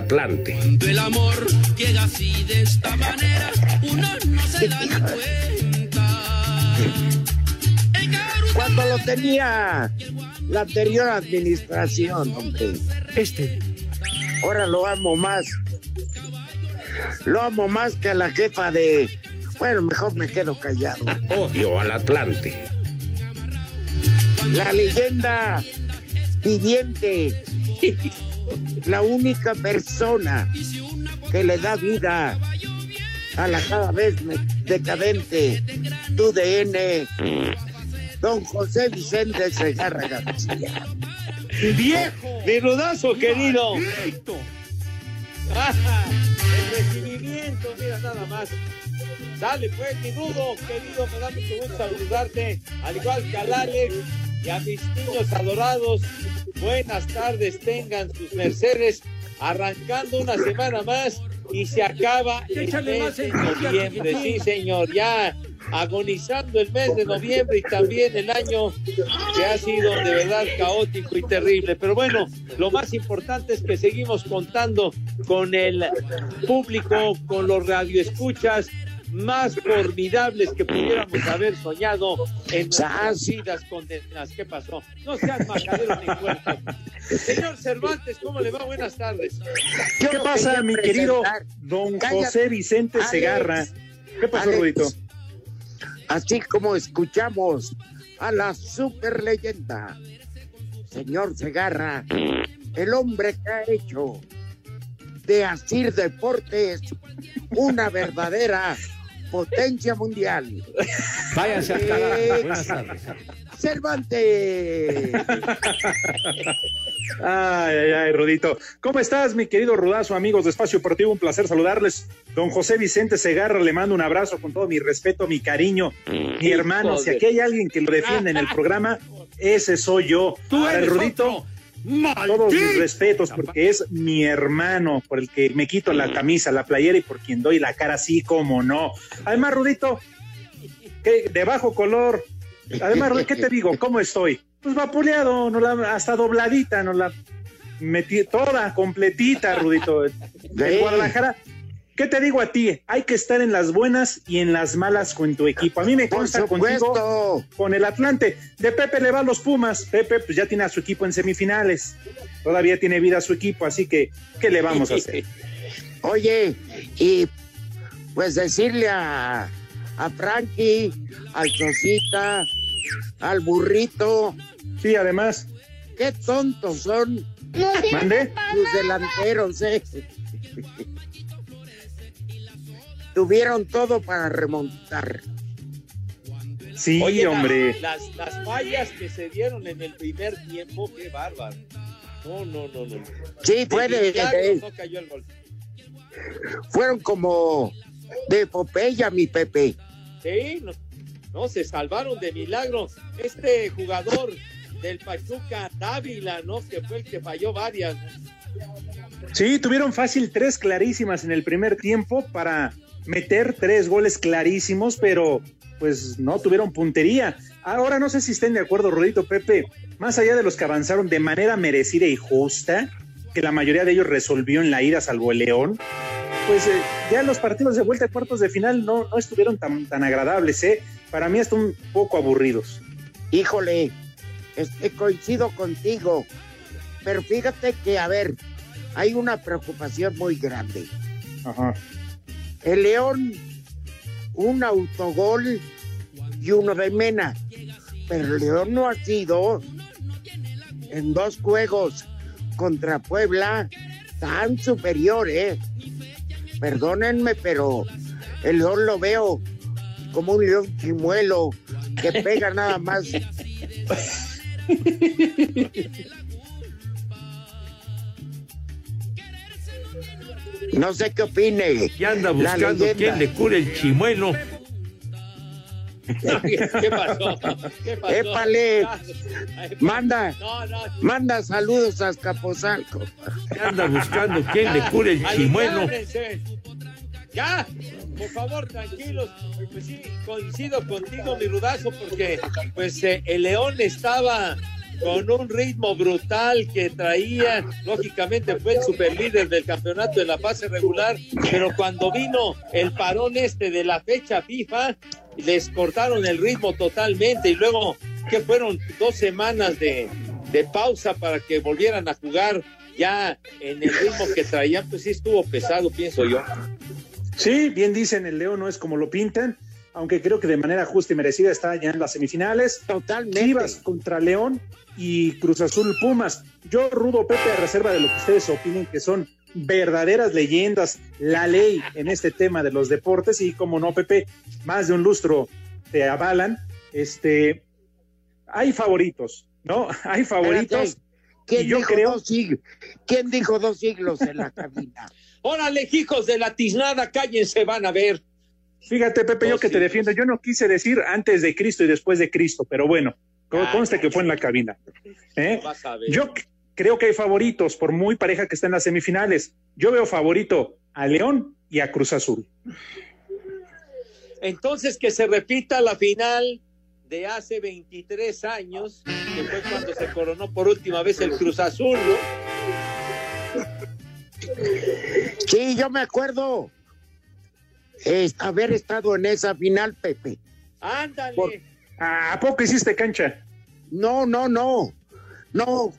Atlante. Cuando el amor llega así de esta manera, uno no se da ni cuenta. El caruta Cuando lo tenía la anterior administración, hombre. Este. Ahora lo amo más. Lo amo más que a la jefa de. Bueno, mejor me quedo callado. Odio al Atlante. La leyenda viviente. La única persona que le da vida a la cada vez decadente tu DN. Don José Vicente Segarra García. ¡Viejo! Mi rudazo querido. El recibimiento, mira nada más. Dale pues, mi rudo, querido, me da mucho gusto saludarte, al igual que al Alex y a mis niños adorados. Buenas tardes, tengan sus mercedes, arrancando una semana más y se acaba el mes de noviembre. Sí, señor, ya agonizando el mes de noviembre y también el año que ha sido de verdad caótico y terrible. Pero bueno, lo más importante es que seguimos contando con el público, con los radioescuchas más formidables que pudiéramos haber soñado en vidas condenas. ¿Qué pasó? No seas majadero ni puerco. Señor Cervantes, ¿cómo le va? Buenas tardes. ¿Qué pasa, mi querido don Cállate, José Vicente Alex. Segarra? ¿Qué pasó, Alex. Rudito? Así como escuchamos a la super leyenda, señor Segarra, el hombre que ha hecho de Asir Deportes una verdadera potencia mundial. Váyanse al carajo. Buenas tardes. Cervantes. Ay, ay, ay, Rudito. ¿Cómo estás, mi querido Rudazo, amigos de Espacio Deportivo? Un placer saludarles. Don José Vicente Segarra, le mando un abrazo con todo mi respeto, mi cariño, mi hermano. Si aquí hay alguien que lo defiende en el programa, ese soy yo. Tú el eres Rudito, otro. Todos mis respetos, porque es mi hermano, por el que me quito la camisa, la playera y por quien doy la cara así como no. Además, Rudito, que de bajo color. Además, ¿qué te digo? ¿Cómo estoy? Pues vapuleado, no la, hasta dobladita, no la metí toda, completita, Rudito. De. Guadalajara. ¿Qué te digo a ti? Hay que estar en las buenas y en las malas con tu equipo. A mí me consta contigo con el Atlante. De Pepe le va a los Pumas. Pepe pues ya tiene a su equipo en semifinales. Todavía tiene vida su equipo, así que ¿qué le vamos a hacer? Oye, y pues decirle a, a Frankie, al Sosita, al burrito, Sí, además, qué tontos son mande. los delanteros, ¿eh? Tuvieron todo para remontar. Sí, Oye, hombre. Las, las fallas que se dieron en el primer tiempo, qué bárbaro. No, no, no, no. Sí, fue de- milagro de- no cayó el gol. fueron como de epopeya, mi Pepe. Sí, no, no, se salvaron de milagro. Este jugador del Pachuca, Dávila, ¿no? Que fue el que falló varias. Sí, tuvieron fácil tres clarísimas en el primer tiempo para meter tres goles clarísimos, pero pues no tuvieron puntería. Ahora no sé si estén de acuerdo, Rodito Pepe, más allá de los que avanzaron de manera merecida y justa, que la mayoría de ellos resolvió en la ida, salvo el León, pues eh, ya los partidos de vuelta a cuartos de final no, no estuvieron tan, tan agradables, ¿eh? Para mí están un poco aburridos. Híjole, este, coincido contigo, pero fíjate que, a ver, hay una preocupación muy grande. Ajá. El León, un autogol y uno de Mena, pero el León no ha sido en dos juegos contra Puebla tan superior, ¿eh? Perdónenme, pero el León lo veo como un león chimuelo que pega nada más. No sé qué opine. Y anda buscando quién le cure el chimuelo. ¿Qué pasó? ¿Qué pasó? Épale. Manda, No, no. manda saludos a Azcapotzalco. Y anda buscando quién le cure el chimuelo. Ya, por favor, tranquilos. Pues sí, coincido contigo, mi rudazo, porque pues eh, el León estaba con un ritmo brutal que traía, lógicamente fue el superlíder del campeonato de la fase regular, pero cuando vino el parón este de la fecha FIFA, les cortaron el ritmo totalmente y luego que fueron dos semanas de, de pausa para que volvieran a jugar ya en el ritmo que traían, pues sí estuvo pesado, pienso yo. Sí, bien dicen, el León no es como lo pintan, aunque creo que de manera justa y merecida está ya en las semifinales. Totalmente. Chivas contra León y Cruz Azul Pumas. Yo, Rudo Pepe, a reserva de lo que ustedes opinen, que son verdaderas leyendas, la ley en este tema de los deportes, y como no, Pepe, más de un lustro te avalan. Este, hay favoritos, ¿no? Hay favoritos. Espérate, ¿Quién, y yo dijo creo- dos siglos? ¿Quién dijo dos siglos en la cabina? Órale, hijos de la tiznada, cállense, van a ver. Fíjate, Pepe, yo Oh, que te defiendo, yo no quise decir antes de Cristo y después de Cristo, pero bueno, Ah, conste que fue en la cabina. ¿eh? Yo creo que hay favoritos, por muy pareja que está en las semifinales. Yo veo favorito a León y a Cruz Azul. Entonces que se repita la final de hace 23 años, que fue cuando se coronó por última vez el Cruz Azul, ¿no? Sí, yo me acuerdo haber estado en esa final, Pepe. Ándale. Por- ¿A poco hiciste cancha? No, no, no. No.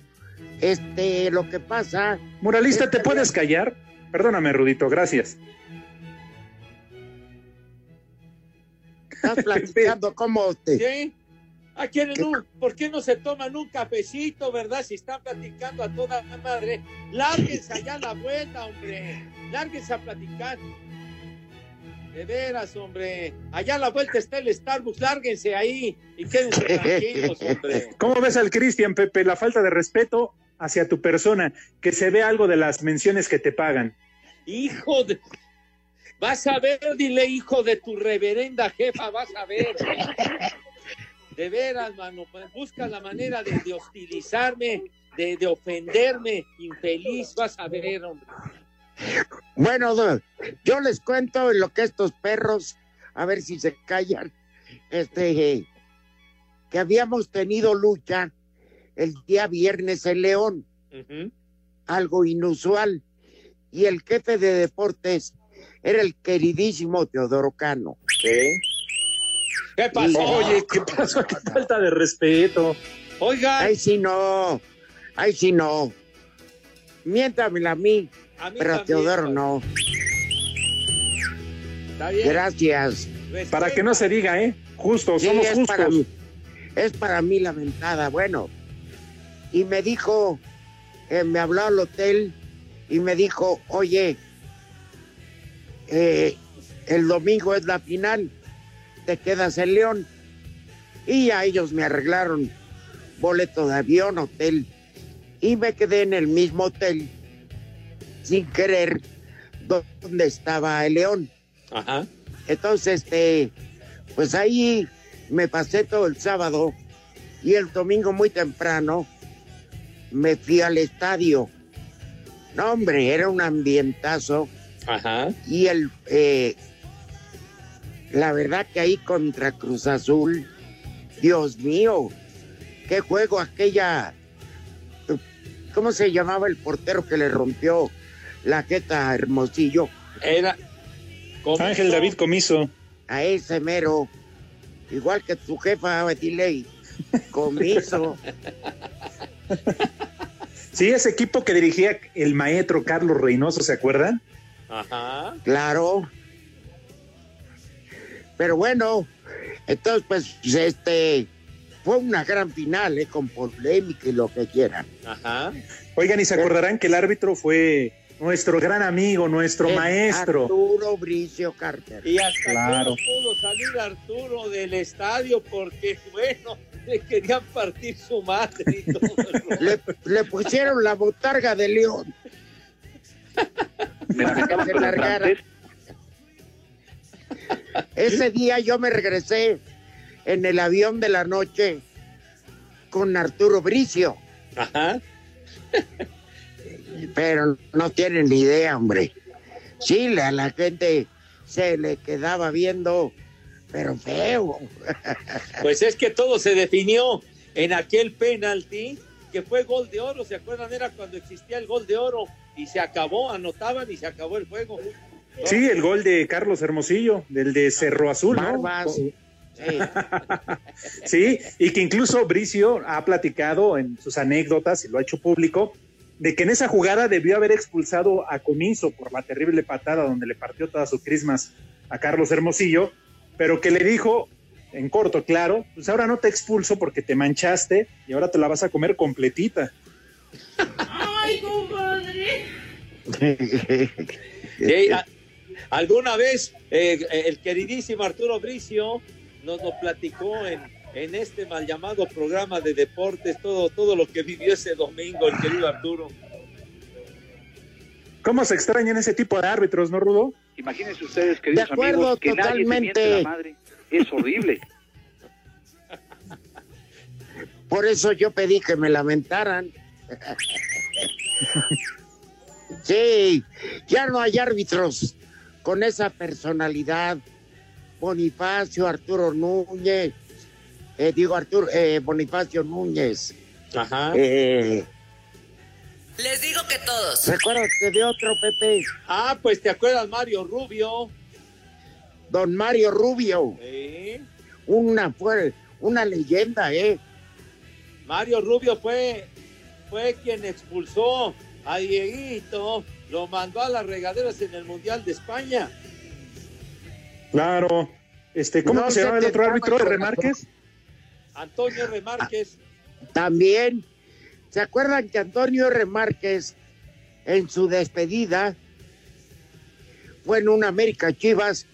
Este, lo que pasa, Muralista, ¿te puedes callar? Perdóname, Rudito, gracias. estás platicando cómo te. ¿Sí? Ah, ¿quieren un- ¿Por qué no se toman un cafecito, verdad? Si están platicando a toda la madre, lárguense allá a la vuelta, hombre. Lárguense a platicar. De veras, hombre. Allá a la vuelta está el Starbucks, lárguense ahí y quédense tranquilos, hombre. ¿Cómo ves al Cristian, Pepe? La falta de respeto hacia tu persona, que se ve algo de las menciones que te pagan. Hijo de. Vas a ver, dile, hijo de tu reverenda jefa, vas a ver. De veras, mano, busca la manera de, de hostilizarme, de, de ofenderme, infeliz, vas a ver, hombre. Bueno, yo les cuento en lo que estos perros, a ver si se callan, este, que habíamos tenido lucha el día viernes en León, algo inusual, y el jefe de deportes era el queridísimo Teodoro Cano. ¿Qué pasó? Oye, ¿qué pasó? Qué falta de respeto. Oiga, Ay, sí no, ay, sí no. Miéntamela a mí pero también, Teodoro no. Está bien. Gracias. Para que no se diga, ¿eh? Justo, Sí, somos es justos. para mí. Es para mí la mentada. Bueno, y me dijo, eh, me habló al hotel y me dijo, oye, eh, el domingo es la final, te quedas en León. Y ya ellos me arreglaron boleto de avión, hotel, y me quedé en el mismo hotel, sin querer, donde estaba el León. Ajá. Entonces, este, pues ahí me pasé todo el sábado y el domingo muy temprano me fui al estadio. No, hombre, era un ambientazo Ajá. y el, eh, la verdad que ahí contra Cruz Azul, Dios mío, qué juego aquella, ¿Cómo se llamaba el portero que le rompió la jeta Hermosillo? Era. Comiso. Ángel David Comiso. A ese mero. Igual que tu jefa, Betiley. Comiso. Sí, ese equipo que dirigía el maestro Carlos Reynoso, ¿se acuerdan? Ajá. Claro. Pero bueno, entonces pues este fue una gran final, ¿eh? con polémica y lo que quieran. Ajá. Oigan, y se acordarán que el árbitro fue nuestro gran amigo, nuestro maestro. Arturo Bricio Carter. Y hasta Claro. no pudo salir Arturo del estadio porque, bueno, le querían partir su madre y todo. Le, le pusieron la botarga de León. Para que se largara. Ese día yo me regresé en el avión de la noche con Arturo Bricio, Ajá. Pero no tienen ni idea, hombre. Sí, le- a la gente se le quedaba viendo, pero feo. Pues es que todo se definió en aquel penalti que fue gol de oro. ¿Se acuerdan? Era cuando existía el gol de oro y se acabó, anotaban y se acabó el juego. Sí, el gol de Carlos Hermosillo, del de Cerro Azul, ¿no? Barbas. Sí. Sí, y que incluso Bricio ha platicado en sus anécdotas y lo ha hecho público, de que en esa jugada debió haber expulsado a Comiso por la terrible patada donde le partió todas sus crismas a Carlos Hermosillo, pero que le dijo, en corto, claro, pues ahora no te expulso porque te manchaste y ahora te la vas a comer completita. Sí, a- alguna vez eh, el queridísimo Arturo Bricio nos lo platicó en, en este mal llamado programa de deportes, todo, todo lo que vivió ese domingo el querido Arturo. ¿Cómo se extrañan ese tipo de árbitros, no, Rudo? Imagínense ustedes, queridos De acuerdo, amigos, que nadie se miente totalmente. la madre. Es horrible. Por eso yo pedí que me lamentaran. Sí, ya no hay árbitros con esa personalidad. Bonifacio, Arturo Núñez, eh, digo Arturo, eh, Bonifacio Núñez. Ajá. Eh, Les digo que todos. Recuérdate de otro Pepe, Ah, pues te acuerdas Mario Rubio. don Mario Rubio, Sí. una fue una leyenda, ¿eh? Mario Rubio fue, fue quien expulsó a Dieguito, lo mandó a las regaderas en el Mundial de España. Claro. Este, ¿Cómo No se llama el otro árbitro? el ¿R. Antonio Remárquez. También, ¿se acuerdan que Antonio R. Márquez en su despedida fue en una América Chivas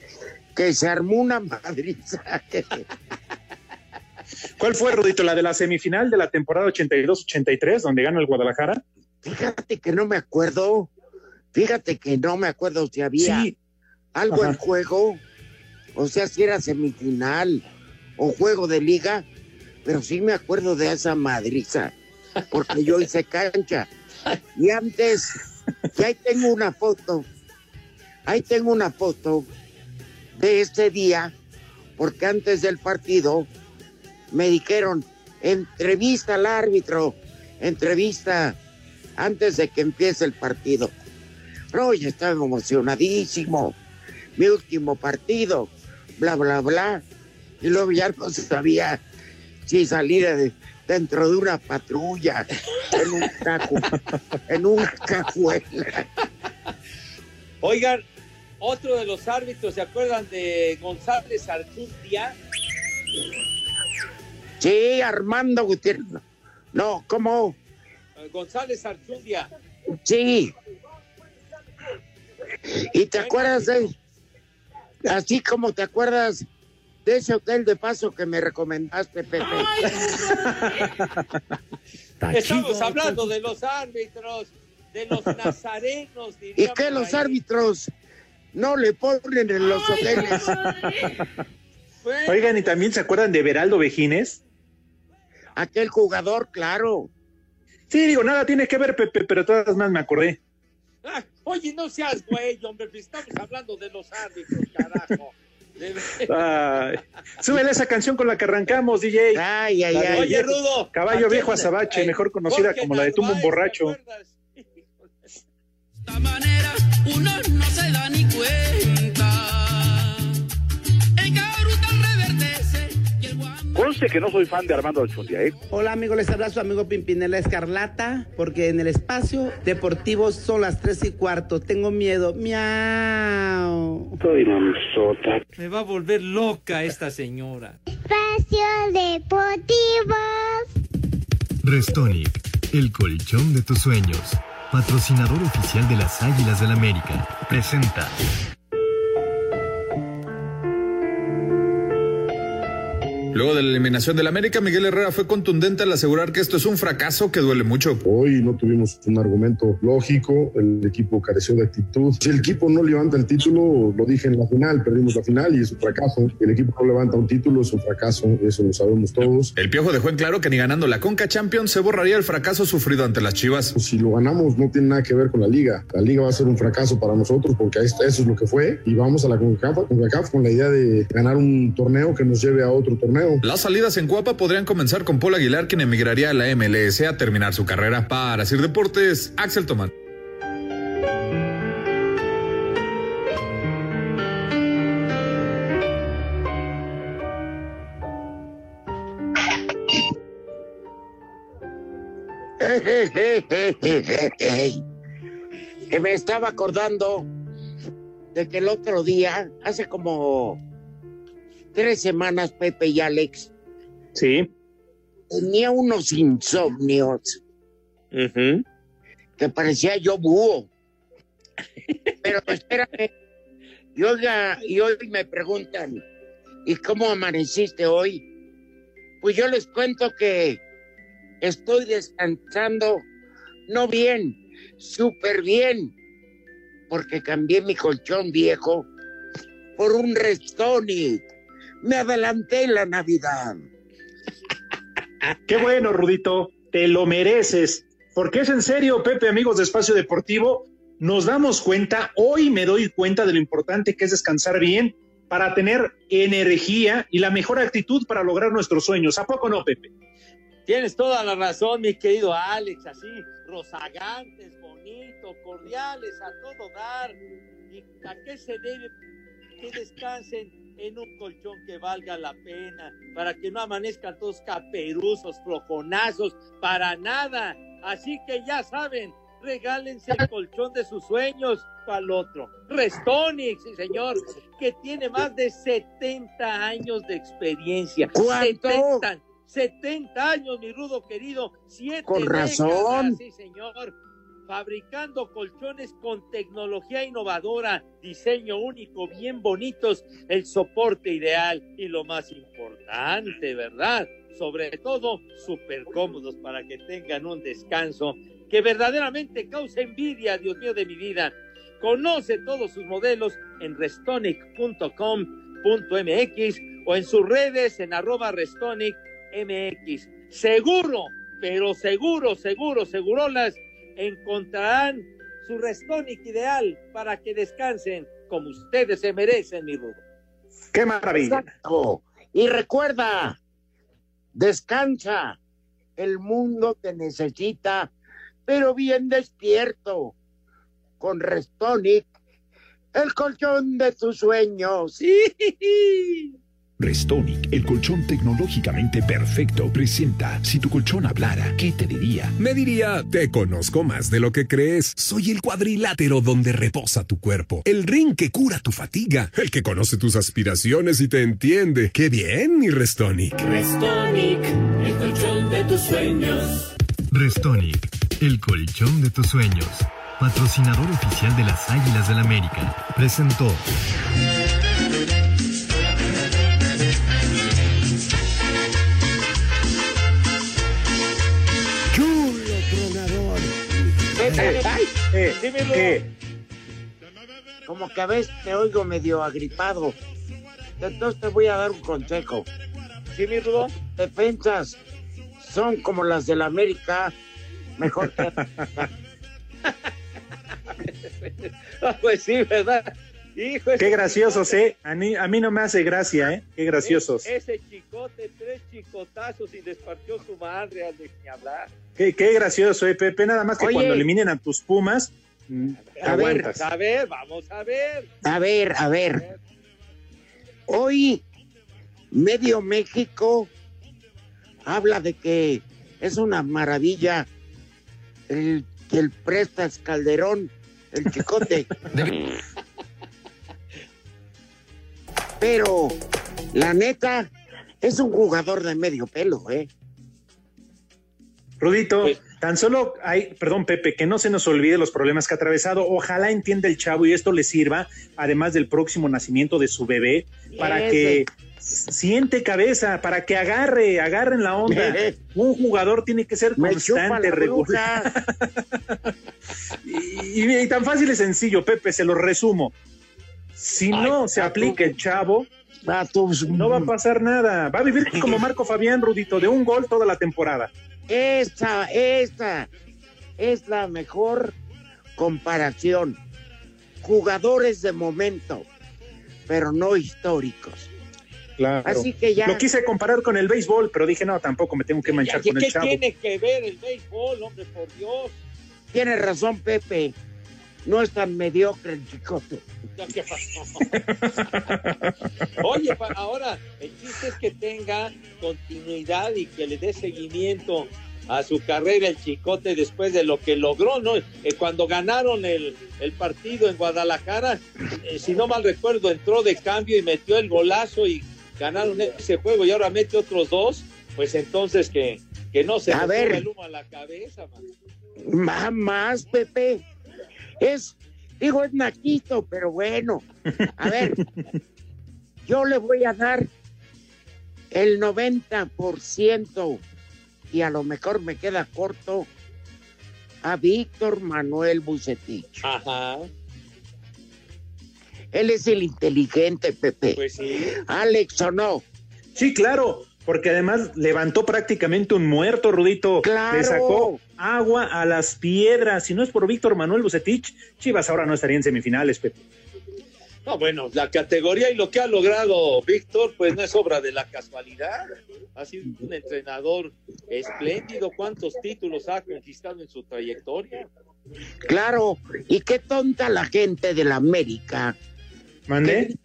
que se armó una madriza? ¿Cuál fue, Rudito? ¿La de la semifinal de la temporada 82-83, donde ganó el Guadalajara? Fíjate que no me acuerdo, fíjate que no me acuerdo si había Sí. algo en juego, o sea, si era semifinal o juego de liga, pero sí me acuerdo de esa madriza, porque yo hice cancha. Y antes, y ahí tengo una foto, ahí tengo una foto de ese día, porque antes del partido me dijeron, entrevista al árbitro, entrevista antes de que empiece el partido. Pero estaba emocionadísimo, mi último partido, bla, bla, bla. Y luego ya no sabía si salir de- dentro de una patrulla, en un cajo, en una cajuela. Oigan, otro de los árbitros, ¿se acuerdan de González Archundia? Sí, Armando Gutiérrez. No, ¿cómo? Eh, González Archundia. Sí. ¿Y te acuerdas de, así como te acuerdas de ese hotel de paso que me recomendaste, Pepe? Estamos hablando de los árbitros, de los nazarenos, ¿Y qué los ahí. árbitros no le ponen en los hoteles? Bueno, Oigan, ¿y también se acuerdan de Beraldo Vejines? Aquel jugador, claro. Sí, digo, nada tiene que ver, Pepe, pero todas más me acordé. ah, oye, no seas güey, hombre, pues estamos hablando de los árbitros, carajo. Ay, súbele esa canción con la que arrancamos, DJ. Ay, ay, ay. Oye, Rudo. Caballo ¿a viejo azabache, mejor conocida Jorge como la de Tumbo un borracho. De esta manera uno no se da ni cuenta. Conste que no soy fan de Armando Alchundia, ¿eh? Hola amigos, les habla su amigo Pimpinela Escarlata, porque en el espacio deportivo son las tres y cuarto. Tengo miedo. Miau. Soy mamzota. Me va a volver loca esta señora. Espacio Deportivo. Restonic, el colchón de tus sueños. Patrocinador oficial de las Águilas del América. Presenta. Luego de la eliminación del América, Miguel Herrera fue contundente al asegurar que esto es un fracaso que duele mucho. Hoy no tuvimos un argumento lógico, el equipo careció de actitud. Si el equipo no levanta el título, lo dije en la final, perdimos la final y es un fracaso. El equipo no levanta un título, es un fracaso, eso lo sabemos todos. El Piojo dejó en claro que ni ganando la Conca Champions se borraría el fracaso sufrido ante las Chivas. Si lo ganamos no tiene nada que ver con la liga. La liga va a ser un fracaso para nosotros porque eso es lo que fue y vamos a la CONCACAF con la idea de ganar un torneo que nos lleve a otro torneo. Las salidas en Cuapa podrían comenzar con Paul Aguilar, quien emigraría a la MLS a terminar su carrera. Para Sir Deportes, Axel Tomán. que me estaba acordando de que el otro día, hace como tres semanas, Pepe y Alex, Sí. tenía unos insomnios que parecía yo búho. Pero espérame, y, oiga, y hoy me preguntan, ¿y cómo amaneciste hoy? Pues yo les cuento que estoy descansando, no bien, súper bien, porque cambié mi colchón viejo por un Restonic. Me adelanté en la Navidad. Qué bueno, Rudito, te lo mereces. Porque es en serio, Pepe, amigos de Espacio Deportivo, nos damos cuenta, hoy me doy cuenta de lo importante que es descansar bien para tener energía y la mejor actitud para lograr nuestros sueños. ¿A poco no, Pepe? Tienes toda la razón, mi querido Alex, así, rozagantes, bonitos, cordiales, a todo dar. ¿Y a qué se debe que descansen en un colchón que valga la pena? Para que no amanezcan todos caperuzos, flojonazos, para nada. Así que ya saben, regálense el colchón de sus sueños al otro. Restonic, sí señor, que tiene más de 70 años de experiencia. ¿Cuánto? 70, 70 años, mi rudo querido. Siete Con décadas, razón. sí, señor. Fabricando colchones con tecnología innovadora, diseño único, bien bonitos, el soporte ideal y lo más importante, ¿verdad? Sobre todo, súper cómodos para que tengan un descanso que verdaderamente causa envidia, Dios mío de mi vida. Conoce todos sus modelos en restonic.com.mx o en sus redes en arroba restonicmx. Seguro, pero seguro, seguro, segurolas, encontrarán su Restonic ideal para que descansen como ustedes se merecen, mi Rudo. Qué maravilla. Exacto. Y recuerda, descansa. El mundo te necesita, pero bien despierto. Con Restonic, el colchón de tus sueños. Sí. Restonic, el colchón tecnológicamente perfecto, presenta Si tu colchón hablara, ¿qué te diría? Me diría, te conozco más de lo que crees. Soy el cuadrilátero donde reposa tu cuerpo. El ring que cura tu fatiga. El que conoce tus aspiraciones y te entiende. ¡Qué bien, mi Restonic! Restonic, el colchón de tus sueños. Restonic, el colchón de tus sueños. Patrocinador oficial de las Águilas del América. Presentó. Eh, eh, Dímelo. eh, Como que a veces te oigo medio agripado. Entonces te voy a dar un consejo. ¿Sí, mi Rudo? Defensas son como las del América. Mejor que... Ah, pues sí, ¿verdad? Hijo, Qué chicote, ¿eh? A mí, a mí no me hace gracia, ¿eh? Qué graciosos. Ese chicote, tres chicotazos y les partió su madre al de ni hablar. Qué, qué gracioso, ¿eh, Pepe? Nada más que Oye. cuando eliminen a tus Pumas, mm, te A ver, aguantas. A ver, vamos a ver. A ver, a ver. Hoy medio México habla de que es una maravilla el que el prestas Calderón, el chicote. Pero la neta es un jugador de medio pelo, ¿eh? Rudito, Pues- tan solo hay, perdón Pepe, que no se nos olvide los problemas que ha atravesado. Ojalá entienda el chavo y esto le sirva, además del próximo nacimiento de su bebé, para Ese. que siente cabeza, para que agarre, agarre en la onda. Un jugador tiene que ser constante, la regular. y- y tan fácil y sencillo, Pepe, se lo resumo. Si no se aplica el chavo, tus- no va a pasar nada. Va a vivir como Marco Fabián, Rudito, de un gol toda la temporada. Esa, esa es la mejor comparación. Jugadores de momento, pero no históricos. Claro. Así que ya. Lo quise comparar con el béisbol, pero dije, no, tampoco me tengo que manchar ¿Qué, con el chavo. tiene que ver el béisbol, hombre, por Dios? Tiene razón, Pepe. No es tan mediocre el chicote. ¿Qué pasó? Oye, ahora el chiste es que tenga continuidad y que le dé seguimiento a su carrera el chicote después de lo que logró, ¿no? Eh, cuando ganaron el, el partido en Guadalajara, eh, si no mal recuerdo, entró de cambio y metió el golazo y ganaron ese juego y ahora mete otros dos, pues entonces que, que no se A le ver. el humo a la cabeza, man. Más, Pepe. Es, digo, es naquito, pero bueno. A ver, yo le voy a dar el 90% y a lo mejor me queda corto a Víctor Manuel Bucetich. Ajá, Él es el inteligente, Pepe. pues sí. Alex o no. Sí, claro, porque además levantó prácticamente un muerto, Rudito. Claro. Le sacó agua a las piedras. Si no es por Víctor Manuel Bucetich, Chivas ahora no estaría en semifinales, Pepe. No, bueno, la categoría y lo que ha logrado Víctor, pues no es obra de la casualidad. Ha sido un entrenador espléndido. ¿Cuántos títulos ha conquistado en su trayectoria? Claro, y qué tonta la gente de la América. ¿Mandé?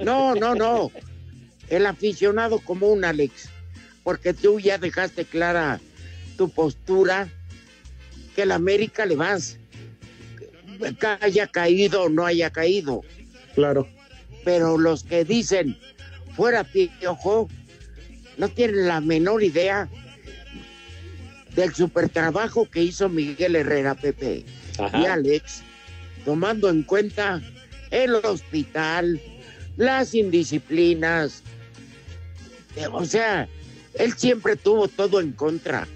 No, no, no. El aficionado común, Alex. Porque tú ya dejaste clara tu postura que la América le vas. Que haya caído o no haya caído. Claro. Pero los que dicen fuera piojo no tienen la menor idea del super trabajo que hizo Miguel Herrera Pepe y Alex, tomando en cuenta el hospital, las indisciplinas. O sea, él siempre tuvo todo en contra.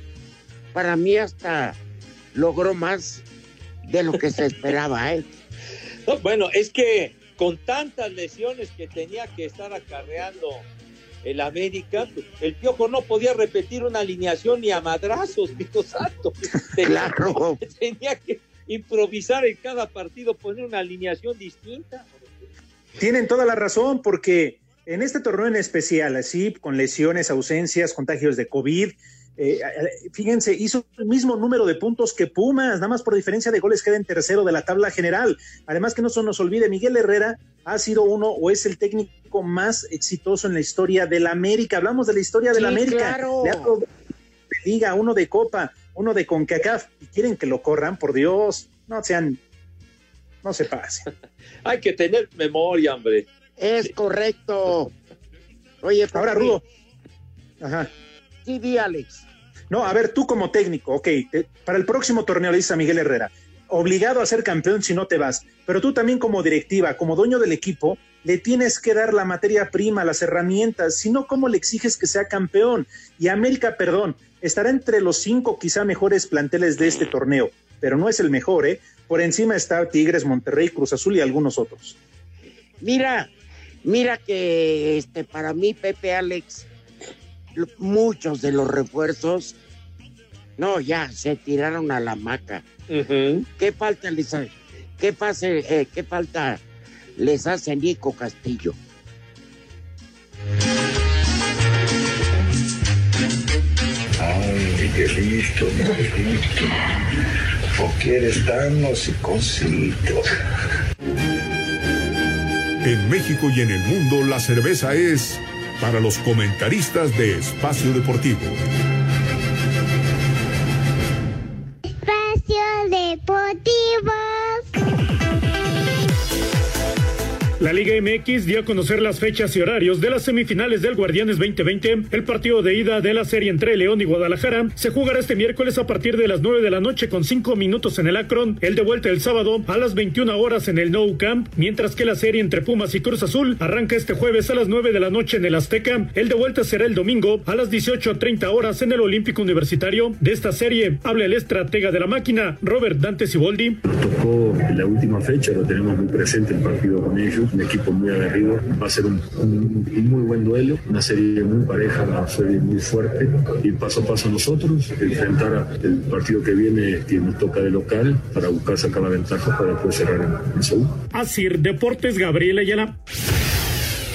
Para mí hasta logró más de lo que se esperaba, ¿eh? No, bueno, es que con tantas lesiones que tenía que estar acarreando el América, el Piojo no podía repetir una alineación ni a madrazos, Dios santo. Tenía, Claro. tenía que improvisar en cada partido, poner una alineación distinta. Tienen toda la razón, porque en este torneo en especial, así, con lesiones, ausencias, contagios de COVID, eh, eh, fíjense, hizo el mismo número de puntos que Pumas, nada más por diferencia de goles queda en tercero de la tabla general. Además que no se nos olvide, Miguel Herrera ha sido uno o es el técnico más exitoso en la historia de la América. Hablamos de la historia de la Sí, América. claro. Le ha dado de liga, uno de Copa, uno de CONCACAF, y quieren que lo corran, por Dios, no sean, no se pasen. Hay que tener memoria, hombre. Es correcto. Oye, Ahora, Pepe, Rudo. Ajá. Sí, di, Alex. No, a ver, tú como técnico, ok, te- para el próximo torneo le dices a Miguel Herrera, obligado a ser campeón si no te vas, pero tú también como directiva, como dueño del equipo, le tienes que dar la materia prima, las herramientas, si no, ¿cómo le exiges que sea campeón? Y América, perdón, estará entre los cinco quizá mejores planteles de este torneo, pero no es el mejor, ¿eh? Por encima está Tigres, Monterrey, Cruz Azul y algunos otros. Mira, mira que este para mí, Pepe Alex, muchos de los refuerzos, no, ya se tiraron a la maca. ¿Qué falta, Lisa? ¿Qué, pase, eh, ¿Qué falta les hace Nico Castillo. Ay, Miguelito, Miguelito. ¿O quieres darnos y cosito? En México y en el mundo la cerveza es para los comentaristas de Espacio Deportivo. Espacio Deportivo. La Liga MX dio a conocer las fechas y horarios de las semifinales del Guardianes 2020. El partido de ida de la serie entre León y Guadalajara se jugará este miércoles a partir de las 9 de la noche con 5 minutos en el Akron, el de vuelta el sábado a las 21 horas en el Nou Camp, mientras que la serie entre Pumas y Cruz Azul arranca este jueves a las 9 de la noche en el Azteca. El de vuelta será el domingo a las 18.30 horas en el Olímpico Universitario. De esta serie habla el estratega de la máquina, Robert Dante Siboldi. Tocó la última fecha, lo tenemos muy presente el partido con ellos un equipo muy aguerrido, va a ser un, muy buen duelo, una serie muy pareja, una serie muy fuerte y paso a paso nosotros enfrentar el partido que viene que nos toca de local para buscar sacar la ventaja para después cerrar en, en Seúl. Asir Deportes Gabriel Ayala.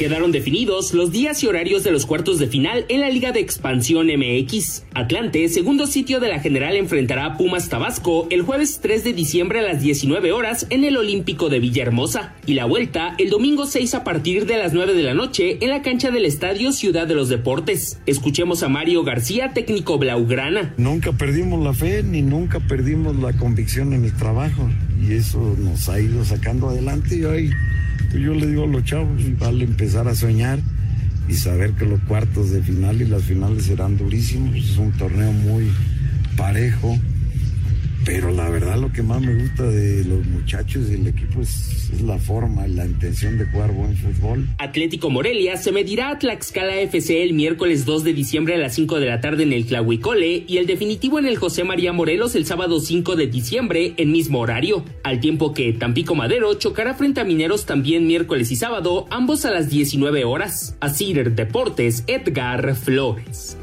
Quedaron definidos los días y horarios de los cuartos de final en la Liga de Expansión MX. Atlante, segundo sitio de la general, enfrentará a Pumas Tabasco el jueves 3 de diciembre a las 19 horas en el Olímpico de Villahermosa. Y la vuelta el domingo 6 a partir de las 9 de la noche en la cancha del Estadio Ciudad de los Deportes. Escuchemos a Mario García, técnico Blaugrana. Nunca perdimos la fe ni nunca perdimos la convicción en el trabajo. Y eso nos ha ido sacando adelante y hoy yo le digo a los chavos, vale empezar a soñar y saber que los cuartos de final y las finales serán durísimos. Es un torneo muy parejo. Pero la verdad lo que más me gusta de los muchachos y el equipo es, es, la forma, la intención de jugar buen fútbol. Atlético Morelia se medirá a Tlaxcala FC el miércoles 2 de diciembre a las 5 de la tarde en el Tlahuicole y el definitivo en el José María Morelos el sábado 5 de diciembre en mismo horario. Al tiempo que Tampico Madero chocará frente a Mineros también miércoles y sábado, ambos a las 19 horas. Asir Deportes, Edgar Flores.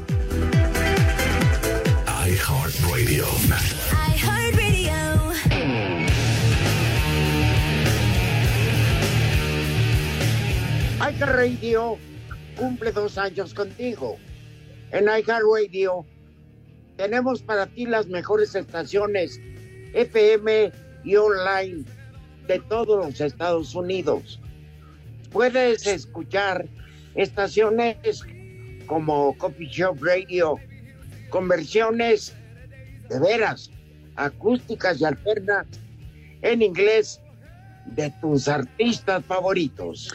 iHeartRadio. iHeartRadio cumple dos años contigo. En iHeartRadio tenemos para ti las mejores estaciones FM y online de todos los Estados Unidos. Puedes escuchar estaciones como Coffee Shop Radio, conversiones de veras, acústicas y alternas en inglés de tus artistas favoritos.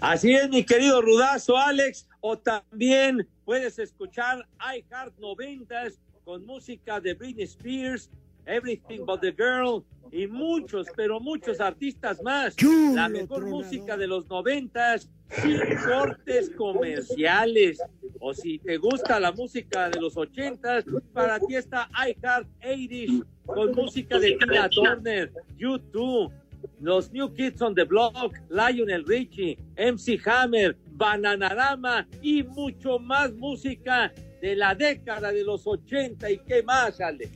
Así es, mi querido Rudazo Alex, o también puedes escuchar iHeart 90 con música de Britney Spears, Everything But the Girl y muchos, pero muchos artistas más. La mejor música de los noventas sin cortes comerciales. O si te gusta la música de los ochentas, para ti está iHeart 80 con música de Tina Turner, YouTube, los New Kids on the Block, Lionel Richie, MC Hammer, Bananarama y mucho más música de la década de los 80 y qué más, Ale.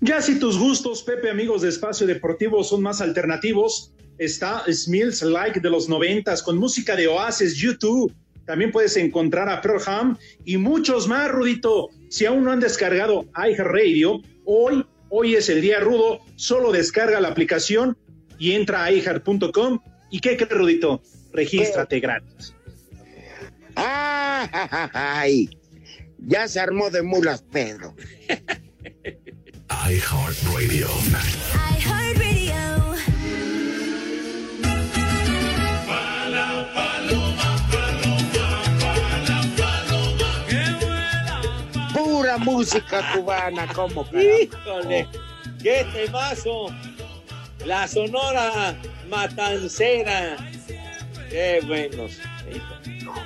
Ya si tus gustos, Pepe, amigos de Espacio Deportivo, son más alternativos, está Smells Like de los noventas con música de Oasis, YouTube. También puedes encontrar a Pearl Jam y muchos más, Rudito. Si aún no han descargado iHeartRadio, hoy, hoy es el día rudo. Solo descarga la aplicación y entra a iHeart.com. ¿Y qué crees, Rudito? Regístrate gratis. ¡Ay! Ya se armó de mulas, Pedro. iHeartRadio. Pura música cubana, como Híjole, qué temazo. La sonora matancera. Qué buenos.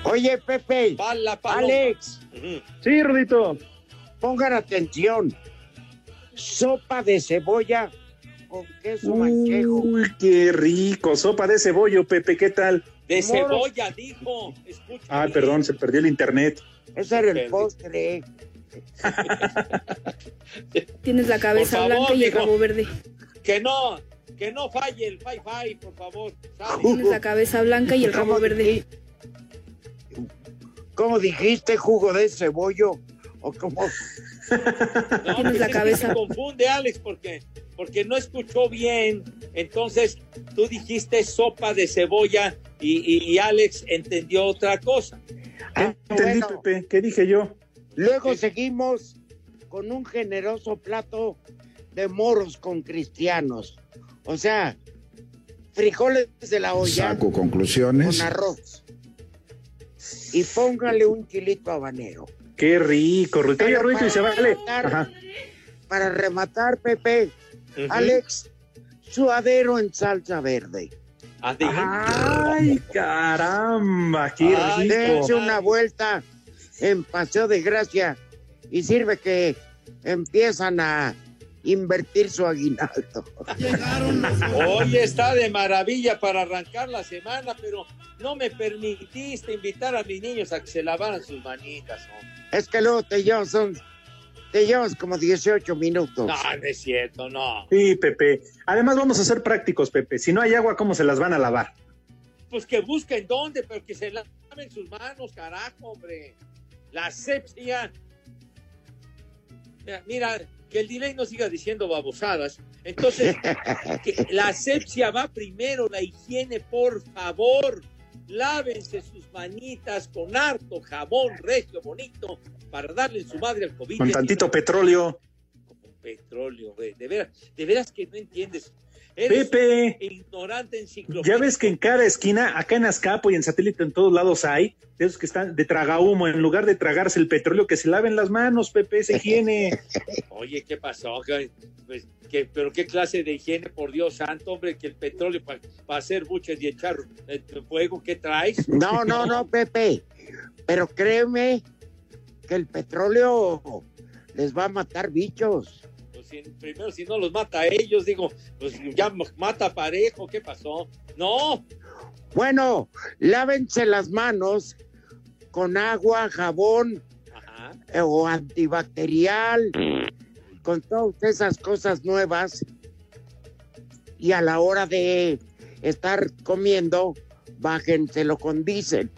Oye, Pepe. Alex. Sí, Rudito. Pongan atención. Sopa de cebolla con queso manchego. Uy, qué rico. Sopa de cebollo, Pepe, ¿qué tal? De Moros. cebolla, dijo. Escucha. Ah, perdón, se perdió el internet. Ese era el postre. Tienes la cabeza favor, blanca y el rabo verde. Que no, que no falle el Fai Fai, por favor. Sale. Tienes la cabeza blanca y el rabo verde. ¿Cómo dijiste jugo de cebollo? ¿O cómo? No, Tienes pues la cabeza. se confunde, Alex, porque, porque no escuchó bien. Entonces, tú dijiste sopa de cebolla y, y- y Alex entendió otra cosa. Ah, Entendí, bueno. Pepe. ¿Qué dije yo? Luego seguimos con un generoso plato de moros con cristianos. O sea, frijoles de la olla Saco conclusiones. con arroz. Y póngale un chilito habanero. Qué rico, Rudito. Oye, Pero Rudito, y se para vale. rematar- Ajá. Para rematar, Pepe, Ujú. Alex, suadero en salsa verde. Ay, caramba, qué Ay, rico. dense una vuelta en Paseo de Gracia y sirve que empiezan a invertir su aguinaldo. Hoy está de maravilla para arrancar la semana, pero no me permitiste invitar a mis niños a que se lavaran sus manitas. hombre. Es que luego te llevas, son, te llevas como 18 minutos. No, no es cierto, no. Sí, Pepe. Además, vamos a ser prácticos, Pepe. Si no hay agua, ¿cómo se las van a lavar? Pues que busquen dónde, pero que se laven sus manos, carajo, hombre. La asepsia. Mira, mira, que el delay no siga diciendo babosadas. Entonces, que la asepsia va primero, la higiene, por favor. Lávense sus manitas con harto jabón regio bonito para darle en su madre al COVID. Con tantito petróleo. petróleo, güey. De veras, de veras que no entiendes. Eres Pepe. ignorante enciclopedia. Ya ves que en cada esquina, acá en Azcapo y en satélite en todos lados hay, de esos que están de tragahumo, en lugar de tragarse el petróleo, que se laven las manos, Pepe, esa higiene. Oye, ¿qué pasó? ¿Qué- pues, qué- pero qué clase de higiene, por Dios santo, hombre, que el petróleo para hacer buches y echar eh, fuego, ¿qué traes? No, no, no, Pepe. Pero créeme que el petróleo les va a matar bichos. Si- primero, si no los mata a ellos, digo, pues ya mata parejo, ¿qué pasó? No, Bueno, lávense las manos con agua, jabón eh, o antibacterial, con todas esas cosas nuevas. Y a la hora de estar comiendo, bájenselo con diésel.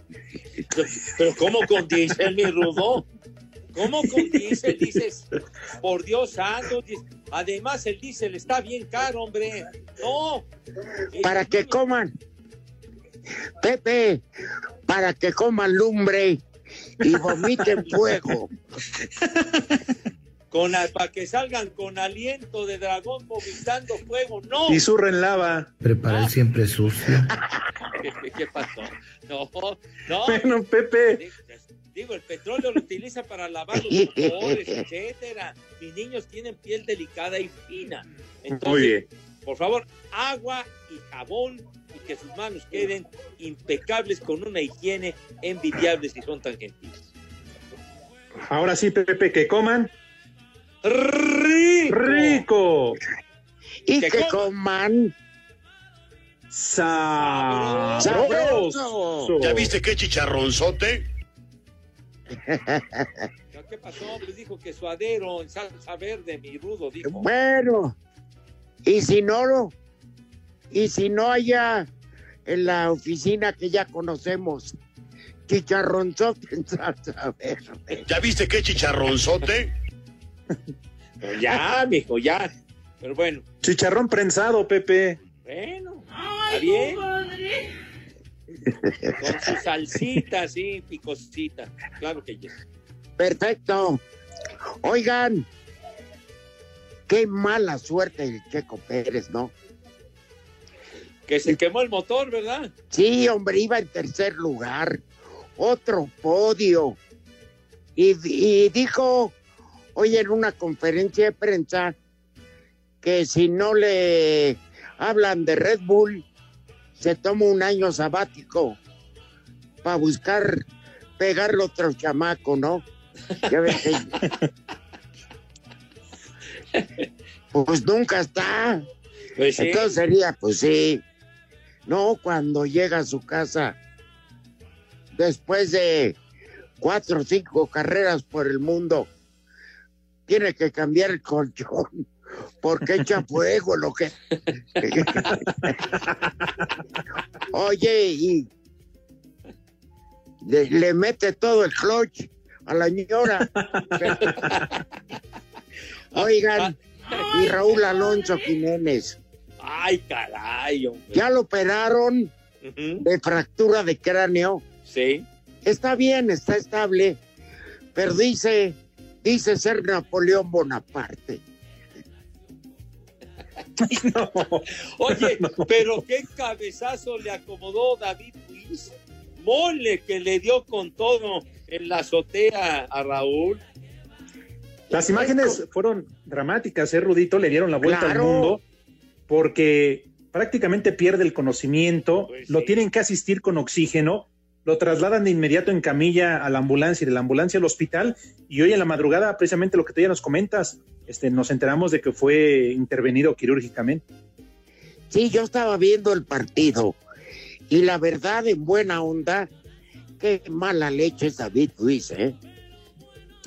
pero ¿cómo con diésel, mi rudo? ¿Cómo con diésel? Dices, por Dios santo, además el diésel está bien caro, hombre. No, Para que coman, Pepe, para que coman lumbre y vomiten fuego. con para que salgan con aliento de dragón vomitando fuego, no. Y zurren lava. Prepara el siempre sucio. ¿Qué, qué pasó? No, no. Bueno, Pepe. Digo, el petróleo lo utiliza para lavar los motores, etcétera. Mis niños tienen piel delicada y fina. Entonces, Muy bien. por favor, agua y jabón y que sus manos queden impecables con una higiene envidiable si son tan gentiles. Ahora sí, Pepe, que coman. ¡Rico! ¡Rico! Y Que que coman sabroso. ¿Ya viste qué chicharronzote? ¿Qué pasó? Pues dijo que suadero en salsa verde, mi rudo, dijo. Bueno, y si no, y si no haya en la oficina que ya conocemos, chicharronzote en salsa verde. ¿Ya viste qué chicharronzote? Pero ya, mijo, ya. Pero bueno, Chicharrón prensado, Pepe. bueno, está bien. Con su salsita, sí, picosita. Claro que ya. Perfecto. Oigan, qué mala suerte el Checo Pérez, ¿no? Que se quemó el motor, ¿verdad? Sí, hombre, iba en tercer lugar. Otro podio. Y, y dijo hoy en una conferencia de prensa que si no le hablan de Red Bull, se toma un año sabático para buscar pegarle otro chamaco, ¿no? Ya ves que- Pues nunca está. Pues sí. Entonces sería, pues sí. No, cuando llega a su casa, después de cuatro o cinco carreras por el mundo, tiene que cambiar el colchón porque echa fuego lo que. Oye, y le, le mete todo el clutch a la señora. Oigan, y Raúl Alonso Jiménez, Ay, caray, hombre. ya lo operaron de fractura de cráneo. Sí. Está bien, está estable, pero dice, dice ser Napoleón Bonaparte. Oye, pero qué cabezazo le acomodó David Luis. Mole que le dio con todo en la azotea a Raúl. Las imágenes fueron dramáticas, ¿eh, Rudito? Le dieron la vuelta Claro. al mundo porque prácticamente pierde el conocimiento, Pues lo sí. tienen que asistir con oxígeno, lo trasladan de inmediato en camilla a la ambulancia y de la ambulancia al hospital y hoy en la madrugada, precisamente lo que tú ya nos comentas, este, nos enteramos de que fue intervenido quirúrgicamente. Sí, yo estaba viendo el partido y la verdad, en buena onda, qué mala leche es David Luis, ¿eh?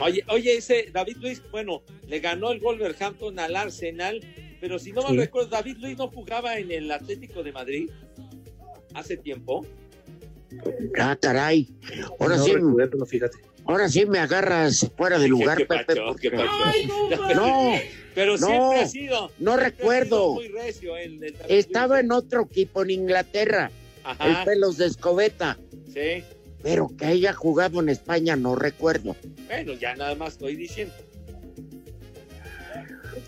Oye, oye, ese David Luis, bueno, le ganó el Wolverhampton al Arsenal, pero si no me Sí. recuerdo, David Luis no jugaba en el Atlético de Madrid hace tiempo. Ah, caray. Ahora No sí, recuerdo, fíjate. ahora sí me agarras fuera de lugar, ¿Qué Pepe. pacho, porque- qué pacho? No, Pero no, siempre ha sido. no recuerdo. Muy recio el, el David Estaba en otro equipo en Inglaterra, Luis. el Ajá, Pelos de Escobeta, sí. pero que haya jugado en España no recuerdo. Bueno, ya nada más estoy diciendo.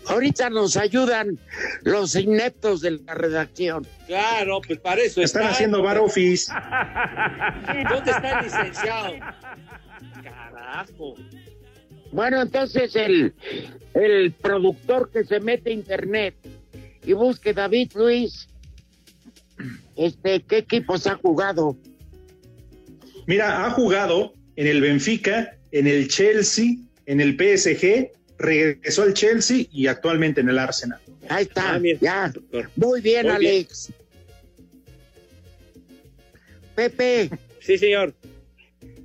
Ahorita nos ayudan los ineptos de la redacción. Claro, pues para eso Están está. haciendo bar office. ¿Dónde está el licenciado? Carajo. Bueno, entonces el, el productor que se mete a internet y busque David Luis, este, ¿qué equipos ha jugado? Mira, ha jugado en el Benfica, en el Chelsea, en el PSG, regresó al Chelsea y actualmente en el Arsenal. Ahí está, Ah, bien. ya. Muy bien, Muy bien. Alex. Pepe, Sí, señor.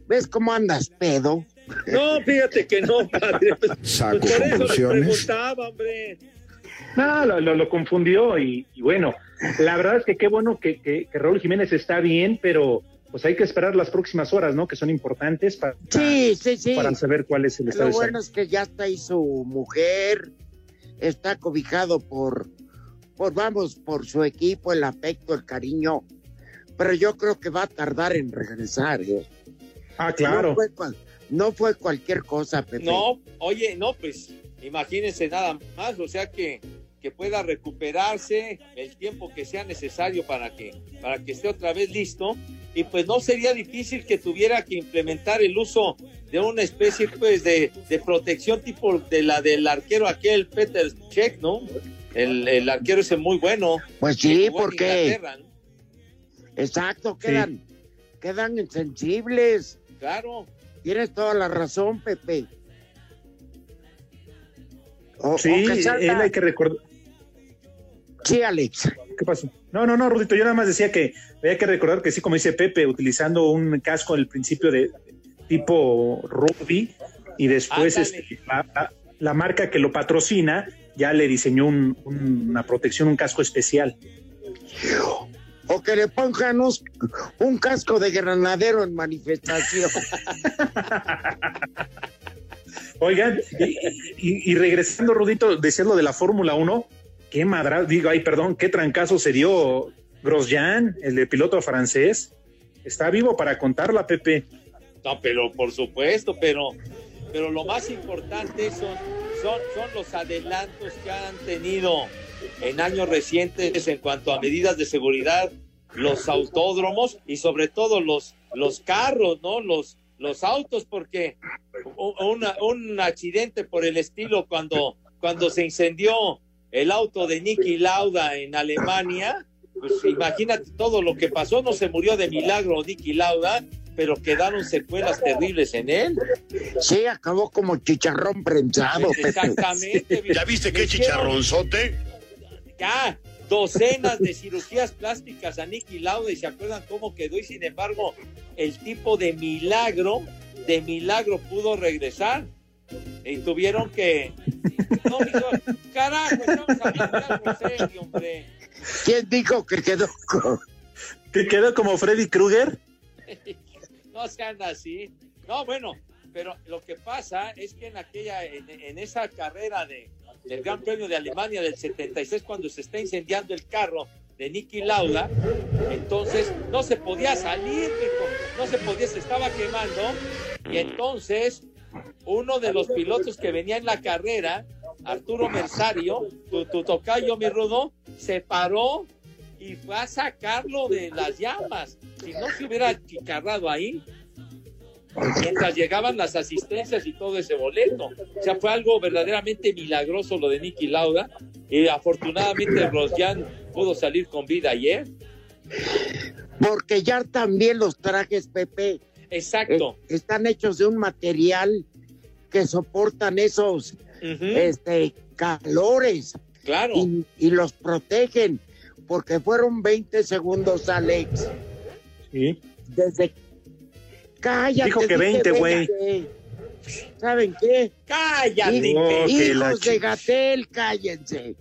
¿ves cómo andas, pedo? No, fíjate que no, padre. Pues, Saco pues por eso preguntaba, hombre. No, lo, lo- lo confundió y, y bueno, la verdad es que qué bueno que, que- que Raúl Jiménez está bien, pero pues hay que esperar las próximas horas, ¿no? Que son importantes para, Sí, sí, sí. para saber cuál es el estado Lo de salud. bueno es que ya está ahí su mujer, está cobijado por, por, vamos, por su equipo, el afecto, el cariño, pero yo creo que va a tardar en regresar. ¿eh? Ah, claro. No fue, cual- no fue cualquier cosa, Pepe. No, oye, no, pues imagínense nada más, o sea que, que pueda recuperarse el tiempo que sea necesario para que, para que esté otra vez listo. Y pues no sería difícil que tuviera que implementar el uso de una especie pues de, de protección tipo de la del arquero aquel Peter Check, ¿no? El, el arquero ese muy bueno. Pues sí, porque exacto, quedan, quedan insensibles. Claro. Tienes toda la razón, Pepe. O- Sí, o que salga- él hay que recordar. Sí, Alex. ¿Qué pasó? No, no, no, Rudito, yo nada más decía que había que recordar que sí, como dice Pepe, utilizando un casco al principio de tipo rugby y después este, la, marca que lo patrocina ya le diseñó un- un- una protección, un casco especial. O que le pongan us- un casco de granadero en manifestación. Oigan, y, y- y regresando, Rudito, decías lo de la Fórmula 1, qué madra, digo, ay, perdón, qué trancazo se dio Grosjean, el de piloto francés. Está vivo para contarla, Pepe. No, pero por supuesto, pero, pero lo más importante son, son, son los adelantos que han tenido en años recientes en cuanto a medidas de seguridad, los autódromos y sobre todo los, los carros, ¿no? Los, los autos, porque una- un accidente por el estilo cuando, cuando se incendió el auto de Nicky Lauda en Alemania, pues imagínate todo lo que pasó, no se murió de milagro Nicky Lauda, pero quedaron secuelas terribles en él. Sí, acabó como chicharrón prensado, Pepe. Exactamente. ¿Ya viste qué chicharronzote? Ya, docenas de cirugías plásticas a Nicky Lauda y se acuerdan cómo quedó y sin embargo el tipo de milagro, de milagro pudo regresar. Y tuvieron que. No, carajo, estamos hablando de algo serio, hombre. ¿Quién dijo que quedó con... ¿Que quedó como Freddy Krueger? No sean así. No, bueno, pero lo que pasa es que en aquella, en, en esa carrera de, del Gran Premio de Alemania del 76, cuando se está incendiando el carro de Nicky Lauda, entonces no se podía salir, no se podía, se estaba quemando, y entonces uno de los pilotos que venía en la carrera, Arturo Mersario, tu, tocayo, mi rudo, se paró y fue a sacarlo de las llamas. Si no se hubiera chicarrado ahí, mientras llegaban las asistencias y todo ese boleto. O sea, fue algo verdaderamente milagroso lo de Nicky Lauda. Y afortunadamente Rosjan pudo salir con vida ayer. Porque ya también los trajes, Pepe. Exacto. eh, están hechos de un material que soportan esos este, calores. Claro. Y, y los protegen. Porque fueron 20 segundos, Alex. Sí. Desde. Cállate. Dijo que dije 20, güey. 20. ¿Saben qué? Cállate. No, que la Hijos de Gatel, cállense.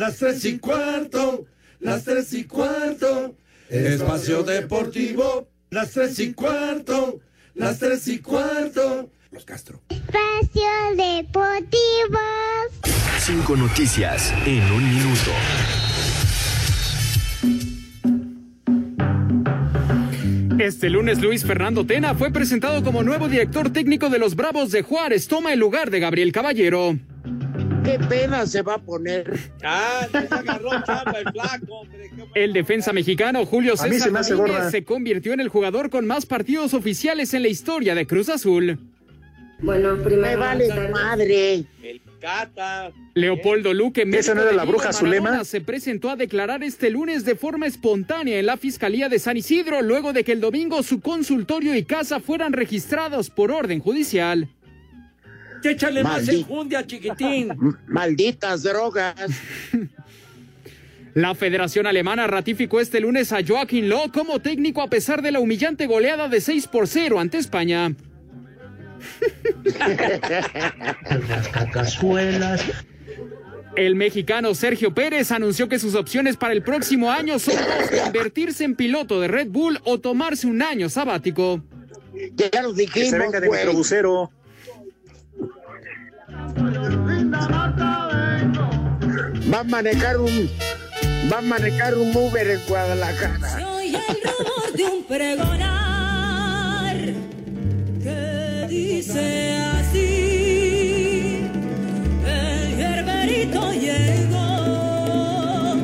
Las tres y cuarto, las tres y cuarto, espacio deportivo, las tres y cuarto, las tres y cuarto. Los Castro. Espacio Deportivo. Cinco noticias en un minuto. Este lunes Luis Fernando Tena fue presentado como nuevo director técnico de los Bravos de Juárez. Toma el lugar de Gabriel Caballero. ¿Qué pena se va a poner? Ah, se agarró chamba el flaco, hombre. El defensa mexicano Julio César se me convirtió en el jugador con más partidos oficiales en la historia de Cruz Azul. Bueno, Me primero. vale madre. El Cata. Leopoldo Luque, médico no era la bruja Zulema? se presentó a declarar este lunes de forma espontánea en la Fiscalía de San Isidro, luego de que el domingo su consultorio y casa fueran registrados por orden judicial. Échale más enjundia, chiquitín. Malditas drogas. La Federación Alemana ratificó este lunes a Joaquín Loh como técnico a pesar de la humillante goleada de 6 por 0 ante España. Las cacazuelas. El mexicano Sergio Pérez anunció que sus opciones para el próximo año son dos, convertirse en piloto de Red Bull o tomarse un año sabático. Ya lo Que dijimos, se venga de. Va a manejar un. Va a manejar un Uber en Guadalajara. Soy el rumor de un pregonar que dice así: El gerberito llegó,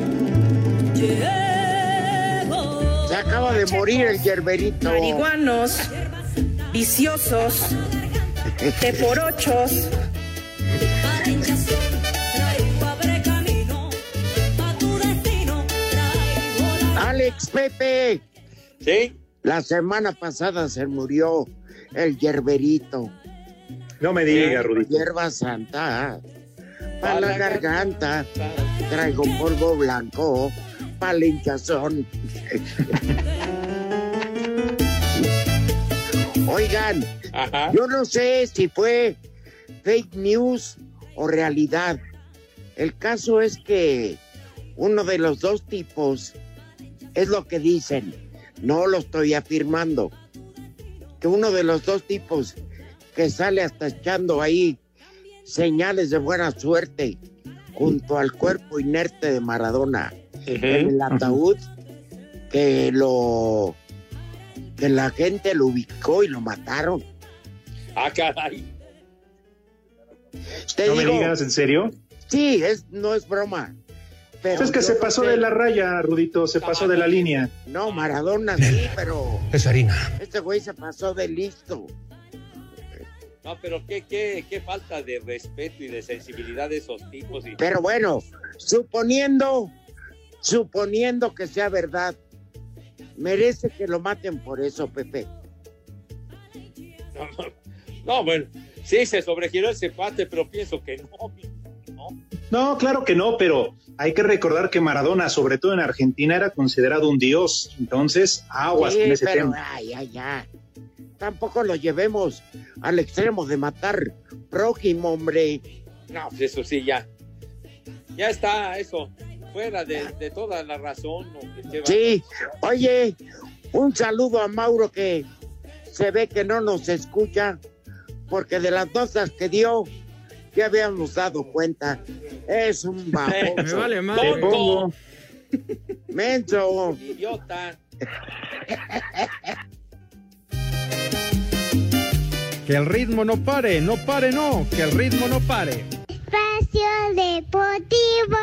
llegó. Se acaba de morir el yerberito. Marihuanos, viciosos, teporochos. Alex Pepe. Sí. La semana pasada se murió el yerberito. No me digas, Rudito. Hierba santa. Para la garganta. Traigo polvo blanco. Para la hinchazón. Oigan, Ajá. yo no sé si fue fake news o realidad. El caso es que uno de los dos tipos es lo que dicen. No lo estoy afirmando. Que uno de los dos tipos que sale hasta echando ahí señales de buena suerte junto al cuerpo inerte de Maradona en el ataúd que lo que la gente lo ubicó y lo mataron. Ah, caray. Te No me digo, digas, ¿en serio? Sí, es, no es broma. Pero es que se no pasó sé. de la raya, Rudito, se pasó de la línea. No, Maradona sí, pero Es harina. este güey se pasó de listo. No, pero qué, qué, qué falta de respeto y de sensibilidad de esos tipos. Y... Pero bueno, suponiendo, suponiendo que sea verdad, merece que lo maten por eso, Pepe. No, bueno, sí, se sobregiró ese pate, pero pienso que no. No. Claro que no, pero hay que recordar que Maradona, sobre todo en Argentina, era considerado un dios. Entonces, aguas Sí, con ese pero, tema. ay, ay, ya. Tampoco lo llevemos al extremo de matar prójimo, hombre. No, pues eso sí, ya. Ya está eso. Fuera de, de toda la razón. Sí, oye, un saludo a Mauro que se ve que no nos escucha porque de las notas que dio ya habíamos dado cuenta. Es un baboso. Me vale madre. Te pongo. Menso. Idiota. Que el ritmo no pare, no pare, no, que el ritmo no pare. Espacio Deportivo.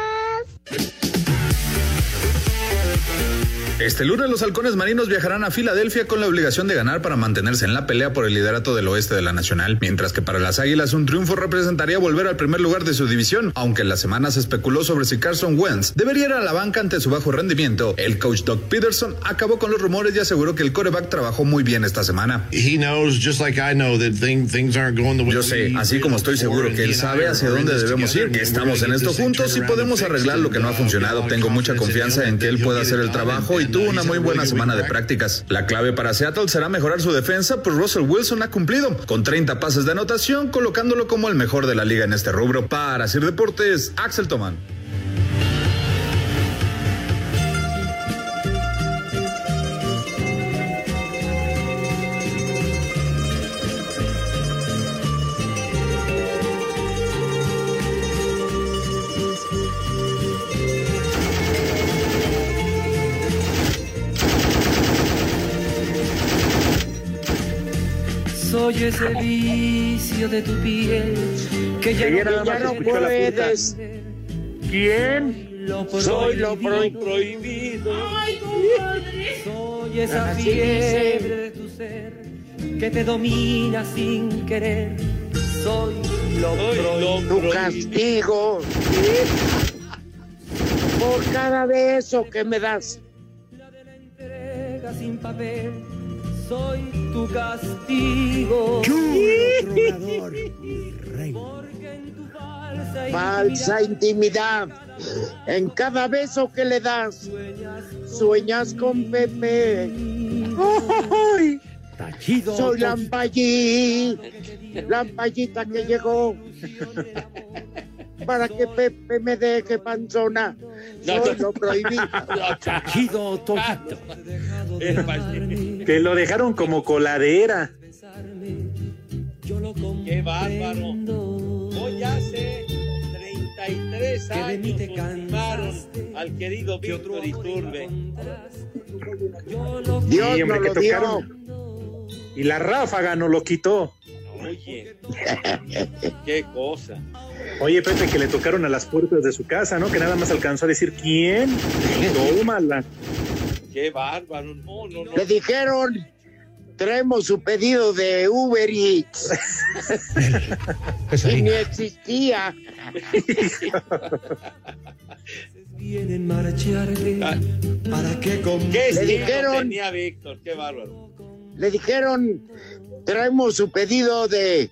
Este lunes los halcones marinos viajarán a Filadelfia con la obligación de ganar para mantenerse en la pelea por el liderato del oeste de la nacional, mientras que para las águilas un triunfo representaría volver al primer lugar de su división, aunque en la semana se especuló sobre si Carson Wentz debería ir a la banca ante su bajo rendimiento. El coach Doug Peterson acabó con los rumores y aseguró que el coreback trabajó muy bien esta semana. Yo sé, así como estoy seguro que él sabe hacia dónde debemos ir, que estamos en esto juntos y podemos arreglar lo que no ha funcionado. Tengo mucha confianza en que él pueda hacer el trabajo y tuvo una muy buena semana de prácticas. La clave para Seattle será mejorar su defensa, pues Russell Wilson ha cumplido con 30 pases de anotación, colocándolo como el mejor de la liga en este rubro. Para Sir Deportes, Axel Tomán. Soy ese vicio de tu piel que ya, Ayer no, ya no la puedes. ¿Quién? Lo Soy lo prohibido. prohibido. Soy esa Así fiebre dice. de tu ser que te domina sin querer. Soy lo Soy lo prohibido. Tu castigo. Por cada beso que me das. entrega sin papel. Soy tu castigo. Porque en tu falsa Falsa intimidad. En cada beso que le das, sueñas con Pepe. ¡Ay! Tachido. Soy Lampallí, Lampallita que llegó para que Pepe me deje panzona. Soy lo prohibido. Tachido, Toyito. Que lo dejaron como coladera. Qué bárbaro. Hoy hace 33 Que de mí años te ultimaron al querido Víctor Iturbe. Dios Sí, hombre, nos que lo dio. tocaron. Y la ráfaga no lo quitó. Oye, qué cosa. Oye, Pepe, que le tocaron a las puertas de su casa, ¿no? Que nada más alcanzó a decir quién. Tómala. Qué bárbaro. No, no, no. Le dijeron, traemos su pedido de Uber Eats. y ni existía. Vienen marcharle Ah. para que con ¿Qué Le dijeron- tenía Víctor? Qué bárbaro. Le dijeron, traemos su pedido de,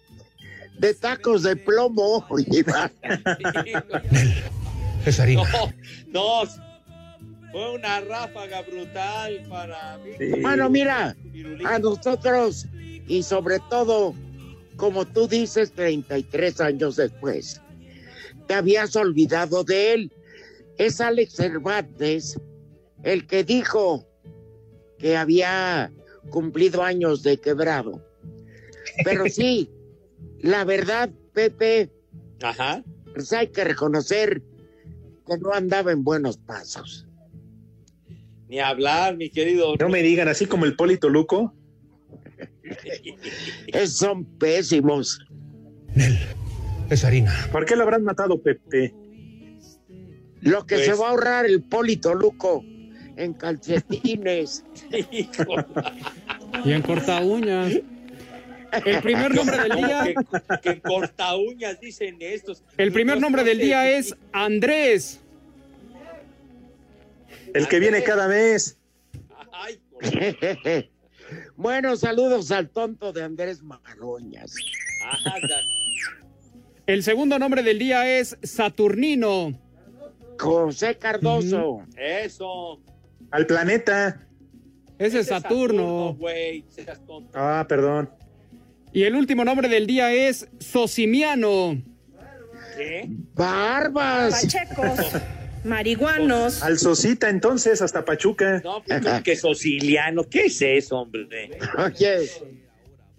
de tacos de plomo. Es harina. No, no. Fue una ráfaga brutal para Víctor. Bueno, mira, a nosotros y sobre todo, como tú dices, 33 años después, te habías olvidado de él. Es Alex Cervantes el que dijo que había cumplido años de quebrado. Pero sí, la verdad, Pepe, Ajá. pues hay que reconocer que no andaba en buenos pasos. Ni hablar, mi querido. No me digan, así como el Polito Luco. Es- son pésimos. Es harina. ¿Por qué lo habrán matado, Pepe? Lo que Pues- se va a ahorrar el Polito Luco en calcetines. Hijo. Y en corta uñas. El primer nombre del día, que, que corta uñas dicen estos. el primer nombre del día es Andrés. El que viene cada mes. Ay, bueno, saludos al tonto de Andrés da- El segundo nombre del día es Saturnino. José Cardoso. Eso. Al planeta. Ese es Saturno. güey, seas tonto. Ah, perdón. Y el último nombre del día es Socimiano. ¿Qué? Barbas. Pachecos, marihuanos, Al Sosita, entonces, hasta Pachuca. No, pues, ¿cómo que Sosiliano. ¿Qué es eso, hombre? Oye,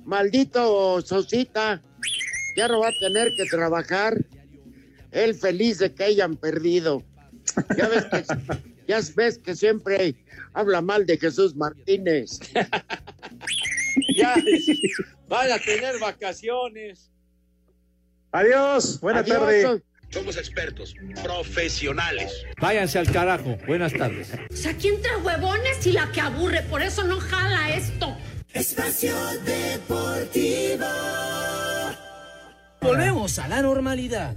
maldito Sosita, ya no va a tener que trabajar. Él feliz de que hayan perdido. Ya ves que, ya ves que siempre habla mal de Jesús Martínez. Ya, van a tener vacaciones. Adiós, buena Adiós. tarde. Somos expertos, profesionales. Váyanse al carajo. Buenas tardes. O sea, aquí entre huevones y la que aburre, por eso no jala esto. Espacio Deportivo. Volvemos a la normalidad.